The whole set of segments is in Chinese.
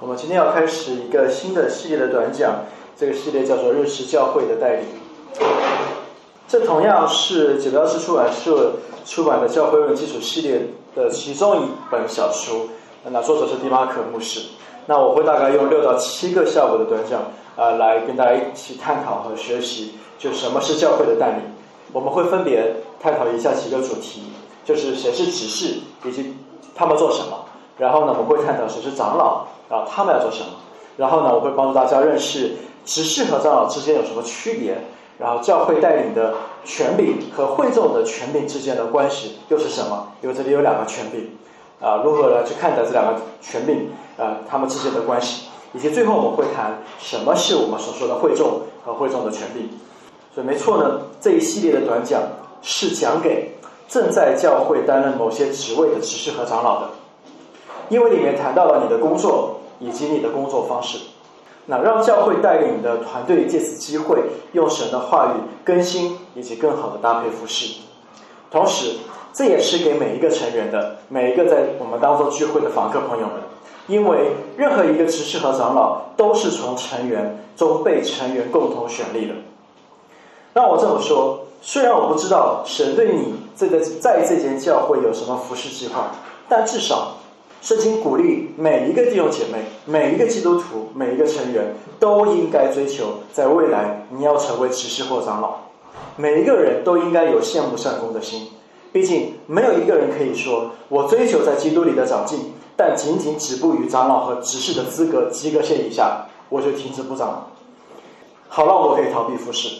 我们今天要开始一个新的系列的短讲，这个系列叫做“认识教会的带领”。这同样是九标志出版社出版的教会论基础系列的其中一本小书。那作者是迪马可牧师。那我会大概用六到七个下午的短讲啊，来跟大家一起探讨和学习，就什么是教会的带领。我们会分别探讨以下几个主题，就是谁是执事，以及他们做什么。然后呢，我们会探讨谁是长老。啊，他们要做什么？然后呢，我会帮助大家认识执事和长老之间有什么区别，然后教会带领的权柄和会众的权柄之间的关系又是什么？因为这里有两个权柄，啊，如何来去看待这两个权柄啊，他们之间的关系，以及最后我们会谈什么是我们所说的会众和会众的权柄。所以没错呢，这一系列的短讲是讲给正在教会担任某些职位的执事和长老的。因为里面谈到了你的工作以及你的工作方式，那让教会带领你的团队借此机会用神的话语更新以及更好的搭配服饰。同时，这也是给每一个成员的每一个在我们当中聚会的访客朋友们，因为任何一个执事和长老都是从成员中被成员共同选立的。让我这么说，虽然我不知道神对你这个在这间教会有什么服饰计划，但至少。圣经鼓励每一个弟兄姐妹、每一个基督徒、每一个成员都应该追求，在未来你要成为执事或长老。每一个人都应该有羡慕善功的心，毕竟没有一个人可以说我追求在基督里的长进，但仅仅止步于长老和执事的资格及格线以下，我就停止不长。好让我可以逃避服侍。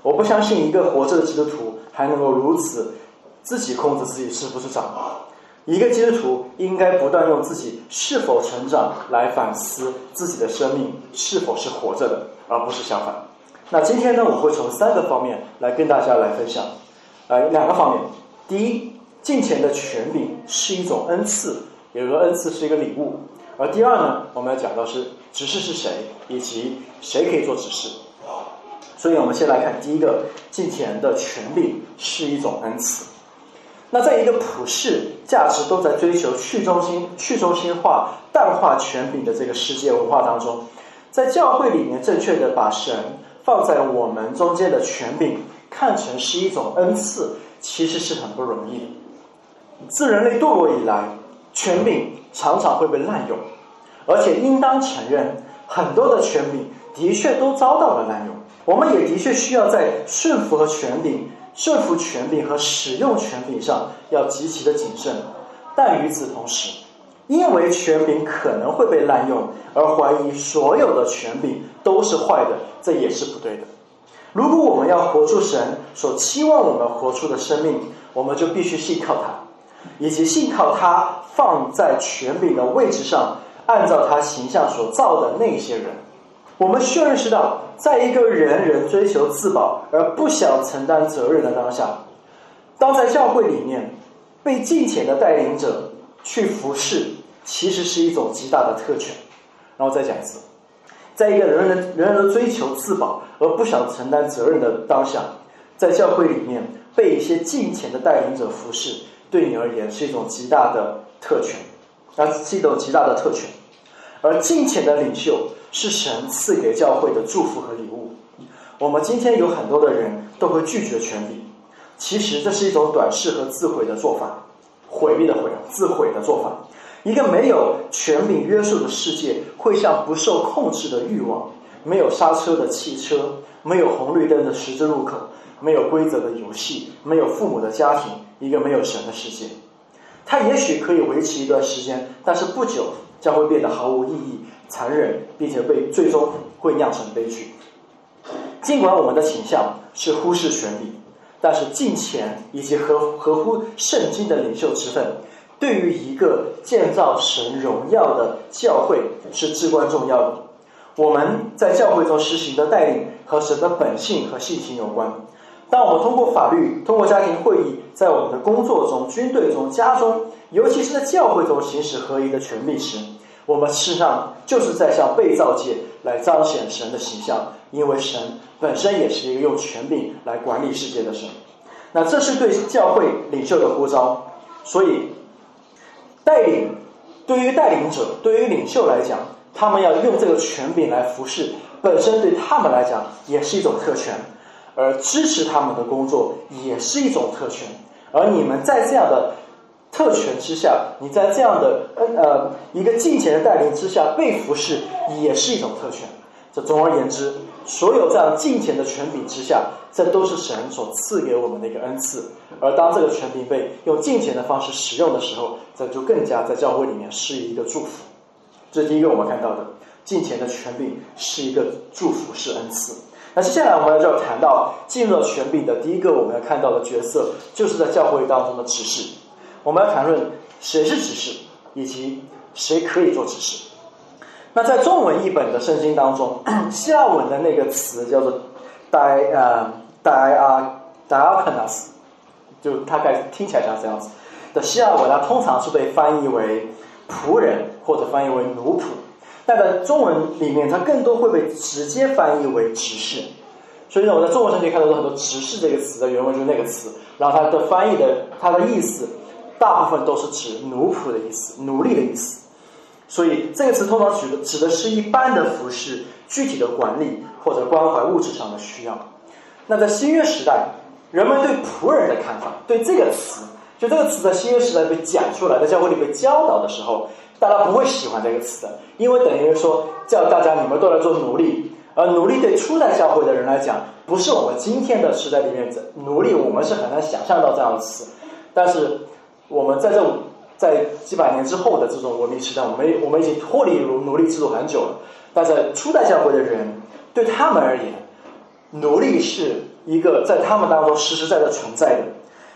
我不相信一个活着的基督徒还能够如此自己控制自己是不是长老。一个基督徒应该不断用自己是否成长来反思自己的生命是否是活着的，而不是相反。那今天呢，我会从三个方面来跟大家来分享，呃，两个方面。第一，金钱的权柄是一种恩赐，也就是，恩赐是一个礼物。而第二呢，我们要讲到是执事是谁，以及谁可以做执事。所以我们先来看第一个，金钱的权柄是一种恩赐。那在一个普世价值都在追求去中心、去中心化、淡化权柄的这个世界文化当中，在教会里面正确的把神放在我们中间的权柄看成是一种恩赐，其实是很不容易的。自人类堕落以来，权柄常常会被滥用，而且应当承认，很多的权柄的确都遭到了滥用。我们也的确需要在顺服和权柄。顺服权柄和使用权柄上要极其的谨慎，但与此同时，因为权柄可能会被滥用，而怀疑所有的权柄都是坏的，这也是不对的。如果我们要活出神所期望我们活出的生命，我们就必须信靠他，以及信靠他放在权柄的位置上，按照他形象所造的那些人。我们需要认识到，在一个人人追求自保而不想承担责任的当下，当在教会里面被金钱的带领者去服侍，其实是一种极大的特权。然后再讲一次，在一个人人人人追求自保而不想承担责任的当下，在教会里面被一些金钱的带领者服侍，对你而言是一种极大的特权，啊，是一种极大的特权。而金钱的领袖。是神赐给教会的祝福和礼物。我们今天有很多的人都会拒绝权柄，其实这是一种短视和自毁的做法，毁灭的毁，自毁的做法。一个没有权柄约束的世界，会像不受控制的欲望，没有刹车的汽车，没有红绿灯的十字路口，没有规则的游戏，没有父母的家庭，一个没有神的世界。它也许可以维持一段时间，但是不久将会变得毫无意义。残忍，并且被最终会酿成悲剧。尽管我们的倾向是忽视权力，但是金钱以及合合乎圣经的领袖之分，对于一个建造神荣耀的教会是至关重要的。我们在教会中实行的带领和神的本性和性情有关。当我们通过法律、通过家庭会议，在我们的工作中、军队中、家中，尤其是在教会中行使合一的权利时，我们事实上就是在向被造界来彰显神的形象，因为神本身也是一个用权柄来管理世界的神。那这是对教会领袖的呼召，所以带领对对于带领者，对于领袖来讲，他们要用这个权柄来服侍，本身对他们来讲也是一种特权，而支持他们的工作也是一种特权。而你们在这样的特权之下，你在这样的呃呃一个金钱的带领之下被服侍，也是一种特权。这总而言之，所有这样金钱的权柄之下，这都是神所赐给我们的一个恩赐。而当这个权柄被用金钱的方式使用的时候，这就更加在教会里面是一个祝福。这是第一个我们看到的，金钱的权柄是一个祝福，是恩赐。那接下来我们要谈到进入了权柄的第一个我们要看到的角色，就是在教会当中的执事。我们要谈论谁是执事，以及谁可以做执事。那在中文译本的圣经当中，希腊文的那个词叫做 “di 呃 dia diakonos”，就大概听起来像这样子。的希腊文它通常是被翻译为仆人或者翻译为奴仆。但在中文里面，它更多会被直接翻译为执事。所以呢，我在中文圣经看到很多“执事”这个词的原文就是那个词，然后它的翻译的它的意思，大部分都是指奴仆的意思、奴隶的意思。所以这个词通常指的指的是一般的服饰、具体的管理或者关怀物质上的需要。那在新约时代，人们对仆人的看法，对这个词，就这个词在新约时代被讲出来，在教会里被教导的时候。大家不会喜欢这个词的，因为等于说叫大家你们都来做奴隶，而奴隶对初代教会的人来讲，不是我们今天的时代里面奴隶，我们是很难想象到这样的词。但是我们在这在几百年之后的这种文明时代，我们我们已经脱离奴奴隶制度很久了。但在初代教会的人，对他们而言，奴隶是一个在他们当中实实在在存在的，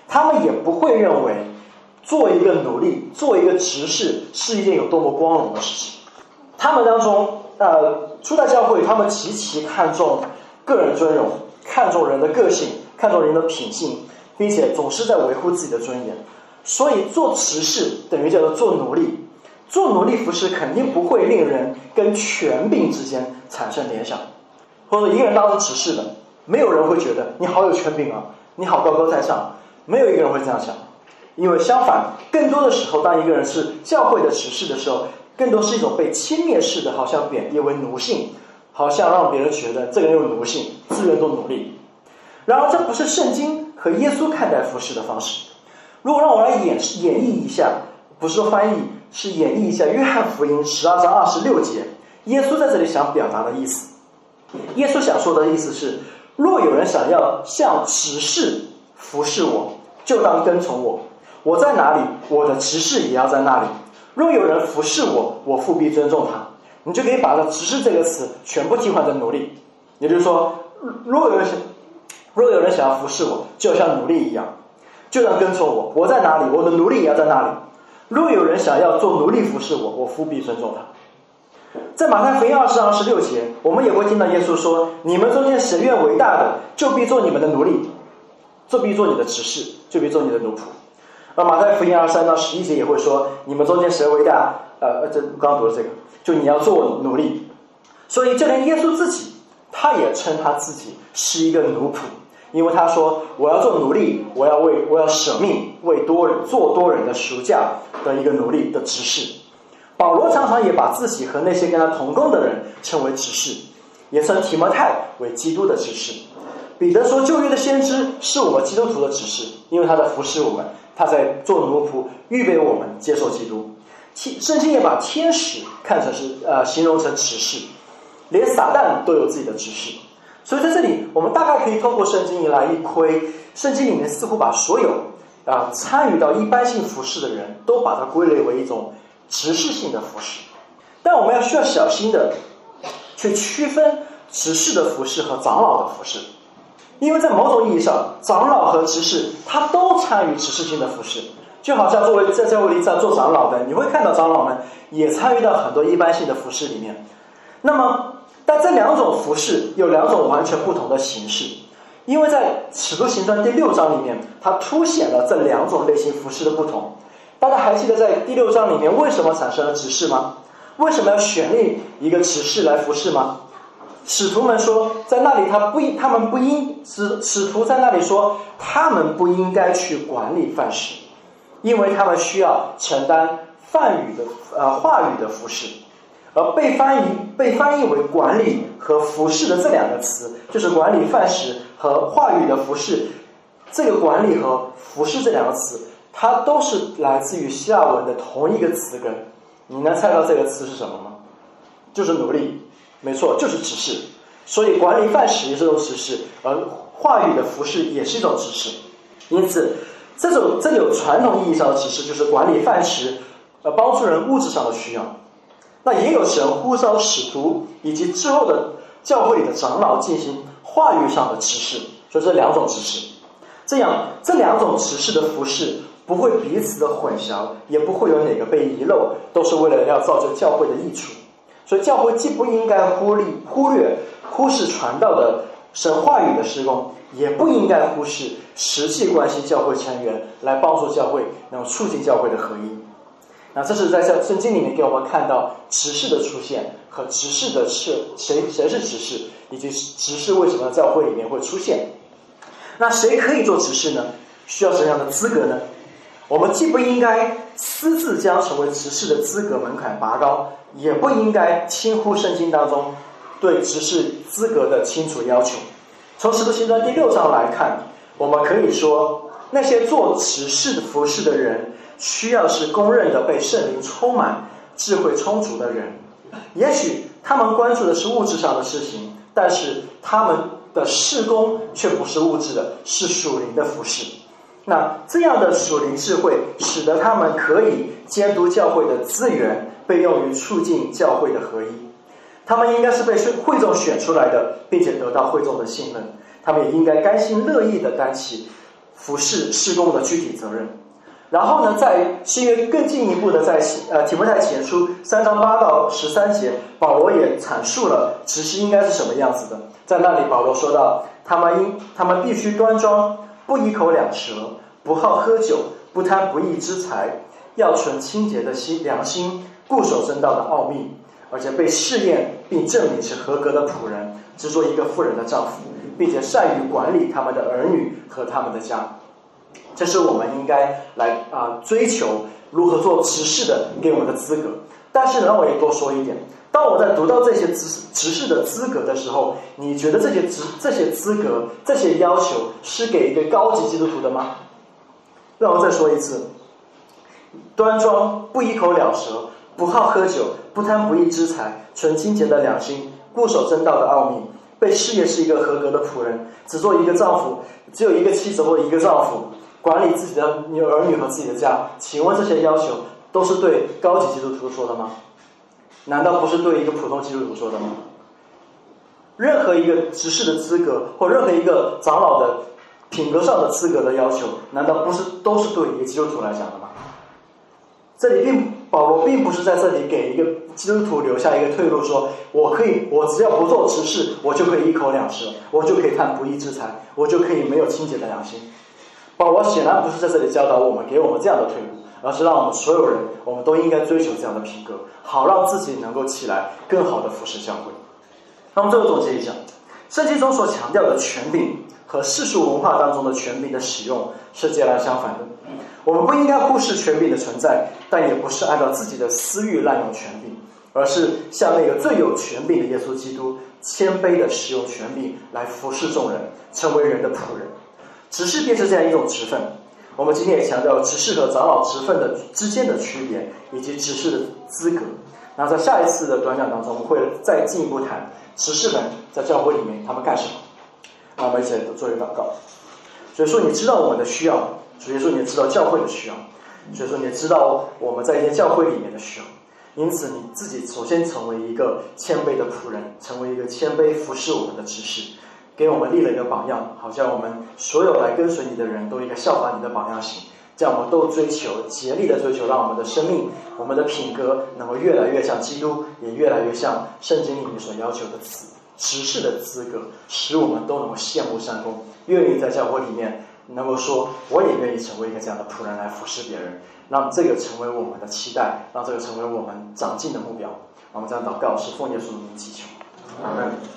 他们也不会认为。做一个奴隶，做一个执事，是一件有多么光荣的事情。他们当中，呃，初代教会，他们极其看重个人尊荣，看重人的个性，看重人的品性，并且总是在维护自己的尊严。所以，做执事等于叫做做奴隶。做奴隶服饰肯定不会令人跟权柄之间产生联想，或者一个人当了执事的，没有人会觉得你好有权柄啊，你好高高在上，没有一个人会这样想。因为相反，更多的时候，当一个人是教会的执事的时候，更多是一种被轻蔑式的，好像贬低为奴性，好像让别人觉得这个人有奴性，自愿做奴隶。然而，这不是圣经和耶稣看待服饰的方式。如果让我来演演绎一下，不是说翻译，是演绎一下约翰福音十二章二十六节，耶稣在这里想表达的意思。耶稣想说的意思是：若有人想要像执事服侍我，就当跟从我。我在哪里，我的执事也要在那里。若有人服侍我，我复必尊重他。你就可以把这“执事”这个词全部替换成奴隶。也就是说，若有人想，若有人想要服侍我，就像奴隶一样，就要跟从我。我在哪里，我的奴隶也要在那里。若有人想要做奴隶服侍我，我复必尊重他。在马太福音二十二十六节，我们也会听到耶稣说：“你们中间谁愿为大的，就必做你们的奴隶；就必做你的执事，就必做你的奴仆。”那马太福音二三到十一节也会说，你们中间谁为大？呃，这刚刚读了这个，就你要做奴隶。所以就连耶稣自己，他也称他自己是一个奴仆，因为他说我要做奴隶，我要为我要舍命为多人做多人的赎价的一个奴隶的执事。保罗常常也把自己和那些跟他同工的人称为执事，也称提摩太为基督的执事。彼得说旧约的先知是我们基督徒的执事，因为他在服侍我们。他在做奴仆，预备我们接受基督。天圣经也把天使看成是呃形容成执事，连撒旦都有自己的执事。所以在这里，我们大概可以通过圣经来一窥，圣经里面似乎把所有啊参与到一般性服饰的人都把它归类为一种执事性的服饰。但我们要需要小心的去区分执事的服饰和长老的服饰。因为在某种意义上，长老和执事他都参与执事性的服饰，就好像作为在教会里在做长老的，你会看到长老们也参与到很多一般性的服饰里面。那么，但这两种服饰有两种完全不同的形式，因为在使徒行传第六章里面，它凸显了这两种类型服饰的不同。大家还记得在第六章里面为什么产生了执事吗？为什么要选立一个执事来服侍吗？使徒们说，在那里他不，他们不应使使徒在那里说，他们不应该去管理饭食，因为他们需要承担梵语的呃话语的服饰，而被翻译被翻译为管理和服饰的这两个词，就是管理范式和话语的服饰。这个管理和服饰这两个词，它都是来自于希腊文的同一个词根。你能猜到这个词是什么吗？就是奴隶，没错，就是指示。所以管理范式也是一种指示，而话语的服饰也是一种指示。因此，这种这有传统意义上的指示，就是管理范式，呃，帮助人物质上的需要。那也有神呼召使徒以及之后的教会里的长老进行话语上的指示，所以这两种指示。这样，这两种指示的服饰不会彼此的混淆，也不会有哪个被遗漏，都是为了要造就教会的益处。所以，教会既不应该忽略、忽略、忽视传道的神话语的施工，也不应该忽视实际关心教会成员，来帮助教会，能够促进教会的合一。那这是在圣圣经里面给我们看到执事的出现和执事的是谁谁是执事，以及执事为什么教会里面会出现。那谁可以做执事呢？需要什么样的资格呢？我们既不应该私自将成为执事的资格门槛拔高，也不应该轻忽圣经当中对执事资格的清楚要求。从使徒行传第六章来看，我们可以说，那些做执事的服饰的人，需要是公认的被圣灵充满、智慧充足的人。也许他们关注的是物质上的事情，但是他们。的事工却不是物质的，是属灵的服饰。那这样的属灵智慧，使得他们可以监督教会的资源被用于促进教会的合一。他们应该是被会众选出来的，并且得到会众的信任。他们也应该甘心乐意的担起服侍施工的具体责任。然后呢，在新约更进一步的在呃提摩太前书三章八到十三节，保罗也阐述了执事应该是什么样子的。在那里，保罗说到，他们应他们必须端庄，不一口两舌，不好喝酒，不贪不义之财，要存清洁的心良心，固守正道的奥秘，而且被试验并证明是合格的仆人，只做一个妇人的丈夫，并且善于管理他们的儿女和他们的家。这是我们应该来啊追求如何做执事的给我们的资格。但是呢，我也多说一点。当我在读到这些执执事的资格的时候，你觉得这些执这些资格这些要求是给一个高级基督徒的吗？让我再说一次：端庄，不一口了舌，不好喝酒，不贪不义之财，存清洁的良心，固守正道的奥秘，被事业是一个合格的仆人，只做一个丈夫，只有一个妻子或一个丈夫，管理自己的女儿女和自己的家。请问这些要求都是对高级基督徒说的吗？难道不是对一个普通基督徒说的吗？任何一个执事的资格，或任何一个长老的品格上的资格的要求，难道不是都是对一个基督徒来讲的吗？这里并保罗并不是在这里给一个基督徒留下一个退路，说我可以，我只要不做执事，我就可以一口两舌，我就可以贪不义之财，我就可以没有清洁的良心。保罗显然不是在这里教导我们，给我们这样的退路。而是让我们所有人，我们都应该追求这样的品格，好让自己能够起来更好的服侍教会。那么最后总结一下，圣经中所强调的权柄和世俗文化当中的权柄的使用是截然相反的。我们不应该忽视权柄的存在，但也不是按照自己的私欲滥用权柄，而是像那个最有权柄的耶稣基督，谦卑的使用权柄来服侍众人，成为人的仆人。执事便是这样一种职分。我们今天也强调执事和长老职分的之间的区别，以及执事的资格。那在下一次的短讲当中，我们会再进一步谈执事们在教会里面他们干什么。那我们一起来做一个祷告。所以说，你知道我们的需要，所以说你也知道教会的需要，所以说你也知道我们在一些教会里面的需要。因此，你自己首先成为一个谦卑的仆人，成为一个谦卑服侍我们的执事。给我们立了一个榜样，好像我们所有来跟随你的人都应该效仿你的榜样行，这样我们都追求竭力的追求，让我们的生命、我们的品格能够越来越像基督，也越来越像圣经里面所要求的词执事的资格，使我们都能够羡慕善功，愿意在教会里面能够说，我也愿意成为一个这样的仆人来服侍别人，让这个成为我们的期待，让这个成为我们长进的目标。我们这样祷告，是奉耶稣的名祈求，阿门。